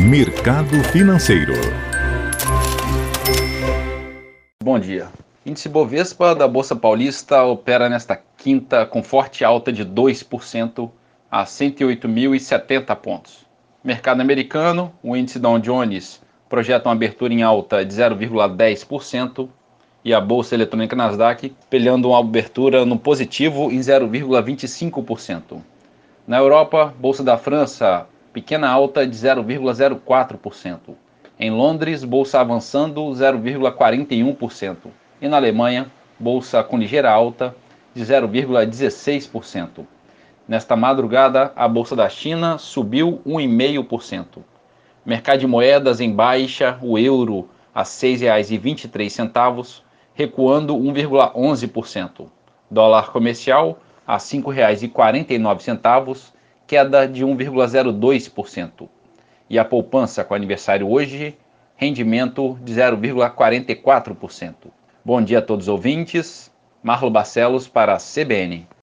Mercado Financeiro. Bom dia. Índice Bovespa da Bolsa Paulista opera nesta quinta com forte alta de 2% a 108.070 pontos. Mercado americano, o índice Dow Jones projeta uma abertura em alta de 0,10% e a bolsa eletrônica Nasdaq pelhando uma abertura no positivo em 0,25%. Na Europa, bolsa da França, pequena alta de 0,04%. Em Londres, bolsa avançando 0,41%. E na Alemanha, bolsa com ligeira alta de 0,16%. Nesta madrugada, a bolsa da China subiu 1,5%. Mercado de moedas em baixa, o euro a R$ 6,23, recuando 1,11%. Dólar comercial a R$ 5,49, queda de 1,02%. E a poupança com aniversário hoje, rendimento de 0,44%. Bom dia a todos os ouvintes. Marlo Barcelos para a CBN.